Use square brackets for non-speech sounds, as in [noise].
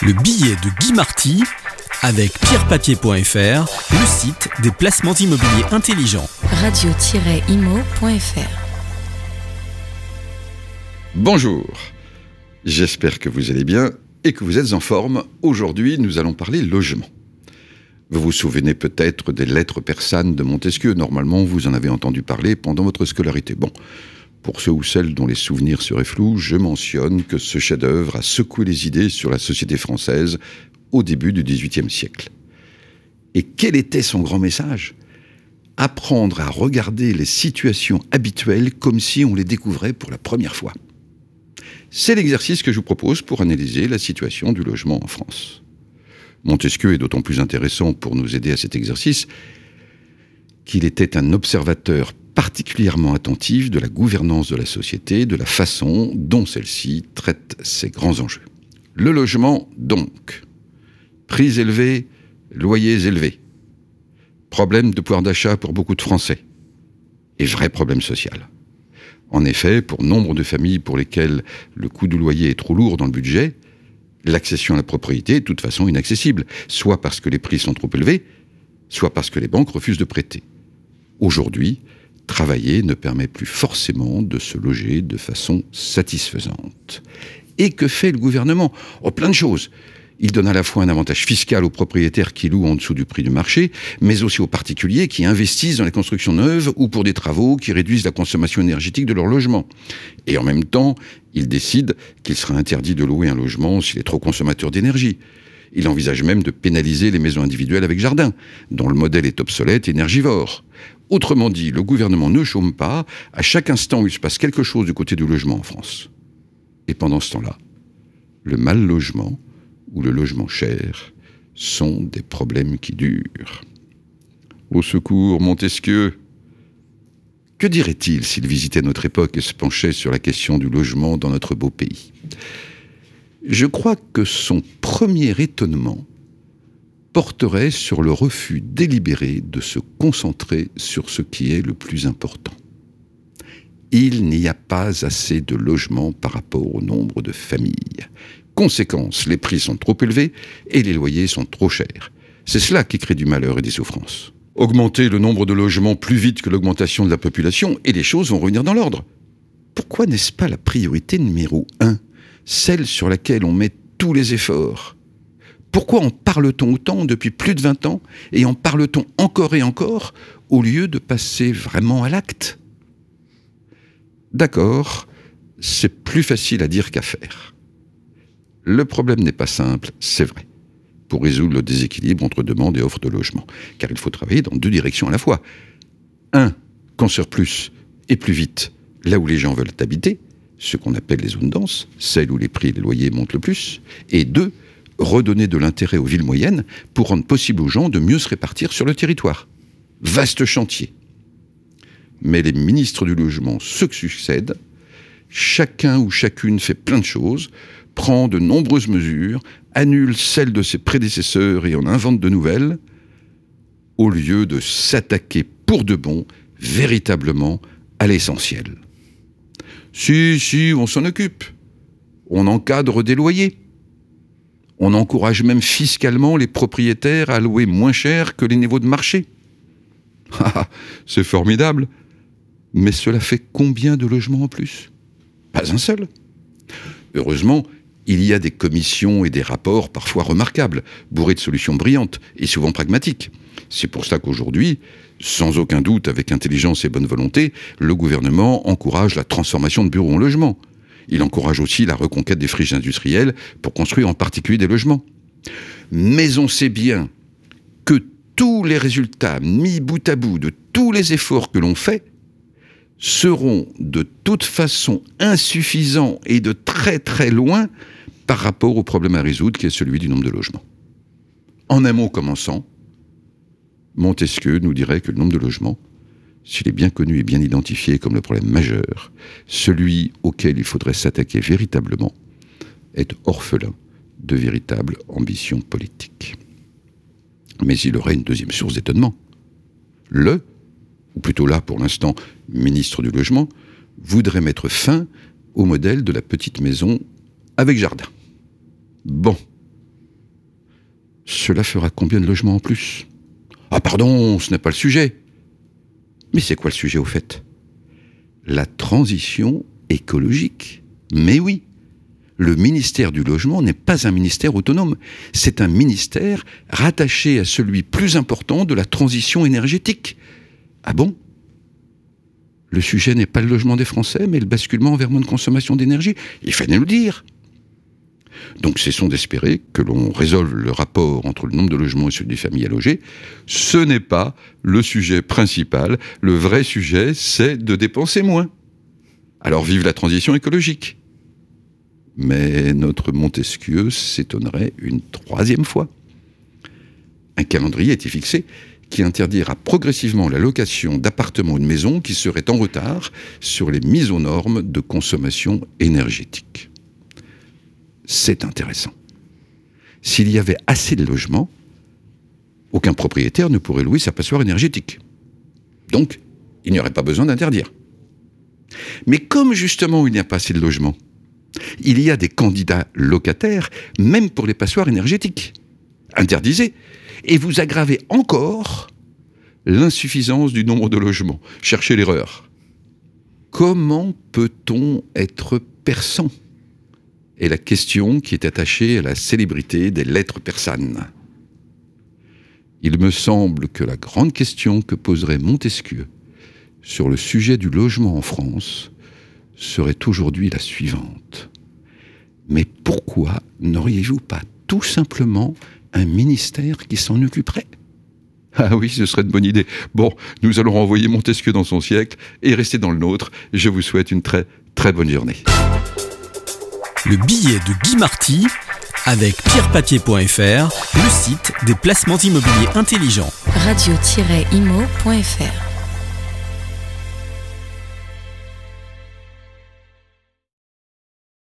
Le billet de Guy Marty avec pierrepapier.fr, le site des placements immobiliers intelligents. radio-imo.fr Bonjour, j'espère que vous allez bien et que vous êtes en forme. Aujourd'hui, nous allons parler logement. Vous vous souvenez peut-être des lettres persanes de Montesquieu. Normalement, vous en avez entendu parler pendant votre scolarité. Bon, pour ceux ou celles dont les souvenirs seraient flous, je mentionne que ce chef-d'œuvre a secoué les idées sur la société française au début du XVIIIe siècle. Et quel était son grand message? Apprendre à regarder les situations habituelles comme si on les découvrait pour la première fois. C'est l'exercice que je vous propose pour analyser la situation du logement en France. Montesquieu est d'autant plus intéressant pour nous aider à cet exercice qu'il était un observateur particulièrement attentif de la gouvernance de la société, de la façon dont celle-ci traite ses grands enjeux. Le logement, donc. Prix élevés, loyers élevés. Problème de pouvoir d'achat pour beaucoup de Français. Et vrai problème social. En effet, pour nombre de familles pour lesquelles le coût du loyer est trop lourd dans le budget, l'accession à la propriété est de toute façon inaccessible, soit parce que les prix sont trop élevés, soit parce que les banques refusent de prêter. Aujourd'hui, travailler ne permet plus forcément de se loger de façon satisfaisante. Et que fait le gouvernement? Oh, plein de choses. Il donne à la fois un avantage fiscal aux propriétaires qui louent en dessous du prix du marché, mais aussi aux particuliers qui investissent dans les constructions neuves ou pour des travaux qui réduisent la consommation énergétique de leur logement. Et en même temps, il décide qu'il sera interdit de louer un logement s'il est trop consommateur d'énergie. Il envisage même de pénaliser les maisons individuelles avec jardin, dont le modèle est obsolète et énergivore. Autrement dit, le gouvernement ne chôme pas à chaque instant où il se passe quelque chose du côté du logement en France. Et pendant ce temps-là, le mal logement ou le logement cher sont des problèmes qui durent. Au secours, Montesquieu Que dirait-il s'il visitait notre époque et se penchait sur la question du logement dans notre beau pays? Je crois que son premier étonnement porterait sur le refus délibéré de se concentrer sur ce qui est le plus important. Il n'y a pas assez de logements par rapport au nombre de familles. Conséquence, les prix sont trop élevés et les loyers sont trop chers. C'est cela qui crée du malheur et des souffrances. Augmenter le nombre de logements plus vite que l'augmentation de la population et les choses vont revenir dans l'ordre. Pourquoi n'est-ce pas la priorité numéro un, celle sur laquelle on met tous les efforts? Pourquoi en parle-t-on autant depuis plus de 20 ans et en parle-t-on encore et encore au lieu de passer vraiment à l'acte? D'accord, c'est plus facile à dire qu'à faire. Le problème n'est pas simple, c'est vrai, pour résoudre le déséquilibre entre demande et offre de logement, car il faut travailler dans deux directions à la fois. Un, construire plus et plus vite là où les gens veulent habiter, ce qu'on appelle les zones denses, celles où les prix et les loyers montent le plus, et deux, redonner de l'intérêt aux villes moyennes pour rendre possible aux gens de mieux se répartir sur le territoire. Vaste chantier. Mais les ministres du logement se succèdent, chacun ou chacune fait plein de choses, prend de nombreuses mesures, annule celles de ses prédécesseurs et en invente de nouvelles, au lieu de s'attaquer pour de bon, véritablement, à l'essentiel. Si, si, on s'en occupe. On encadre des loyers. On encourage même fiscalement les propriétaires à louer moins cher que les niveaux de marché. [laughs] Ah, c'est formidable. Mais cela fait combien de logements en plus? Pas un seul. Heureusement, il y a des commissions et des rapports parfois remarquables, bourrés de solutions brillantes et souvent pragmatiques. C'est pour ça qu'aujourd'hui, sans aucun doute, avec intelligence et bonne volonté, le gouvernement encourage la transformation de bureaux en logements. Il encourage aussi la reconquête des friches industrielles pour construire en particulier des logements. Mais on sait bien que tous les résultats mis bout à bout de tous les efforts que l'on fait seront de toute façon insuffisants et de très très loin par rapport au problème à résoudre qui est celui du nombre de logements. En un mot commençant, Montesquieu nous dirait que le nombre de logements, s'il est bien connu et bien identifié comme le problème majeur, celui auquel il faudrait s'attaquer véritablement, est orphelin de véritable ambition politique. Mais il aurait une deuxième source d'étonnement. Le, ou plutôt là pour l'instant, ministre du Logement, voudrait mettre fin au modèle de la petite maison avec jardin. Bon, cela fera combien de logements en plus? Ah pardon, ce n'est pas le sujet. Mais c'est quoi le sujet au fait? La transition écologique. Mais oui, le ministère du Logement n'est pas un ministère autonome, c'est un ministère rattaché à celui plus important de la transition énergétique. Ah bon? Le sujet n'est pas le logement des Français, mais le basculement vers moins de consommation d'énergie. Il fallait le dire. Donc cessons d'espérer que l'on résolve le rapport entre le nombre de logements et celui des familles à loger. Ce n'est pas le sujet principal. Le vrai sujet, c'est de dépenser moins. Alors vive la transition écologique. Mais notre Montesquieu s'étonnerait une troisième fois. Un calendrier était fixé qui interdira progressivement la location d'appartements ou de maisons qui seraient en retard sur les mises aux normes de consommation énergétique? C'est intéressant. S'il y avait assez de logements, aucun propriétaire ne pourrait louer sa passoire énergétique. Donc, il n'y aurait pas besoin d'interdire. Mais comme justement il n'y a pas assez de logements, il y a des candidats locataires, même pour les passoires énergétiques. Interdisez. Et vous aggravez encore l'insuffisance du nombre de logements. Cherchez l'erreur. Comment peut-on être persan est la question qui est attachée à la célébrité des lettres persanes. Il me semble que la grande question que poserait Montesquieu sur le sujet du logement en France serait aujourd'hui la suivante. Mais pourquoi n'auriez-vous pas tout simplement un ministère qui s'en occuperait? Ah oui, ce serait une bonne idée. Bon, nous allons renvoyer Montesquieu dans son siècle et rester dans le nôtre. Je vous souhaite une très très bonne journée. Le billet de Guy Marty avec pierrepapier.fr, le site des placements immobiliers intelligents. Radio-imo.fr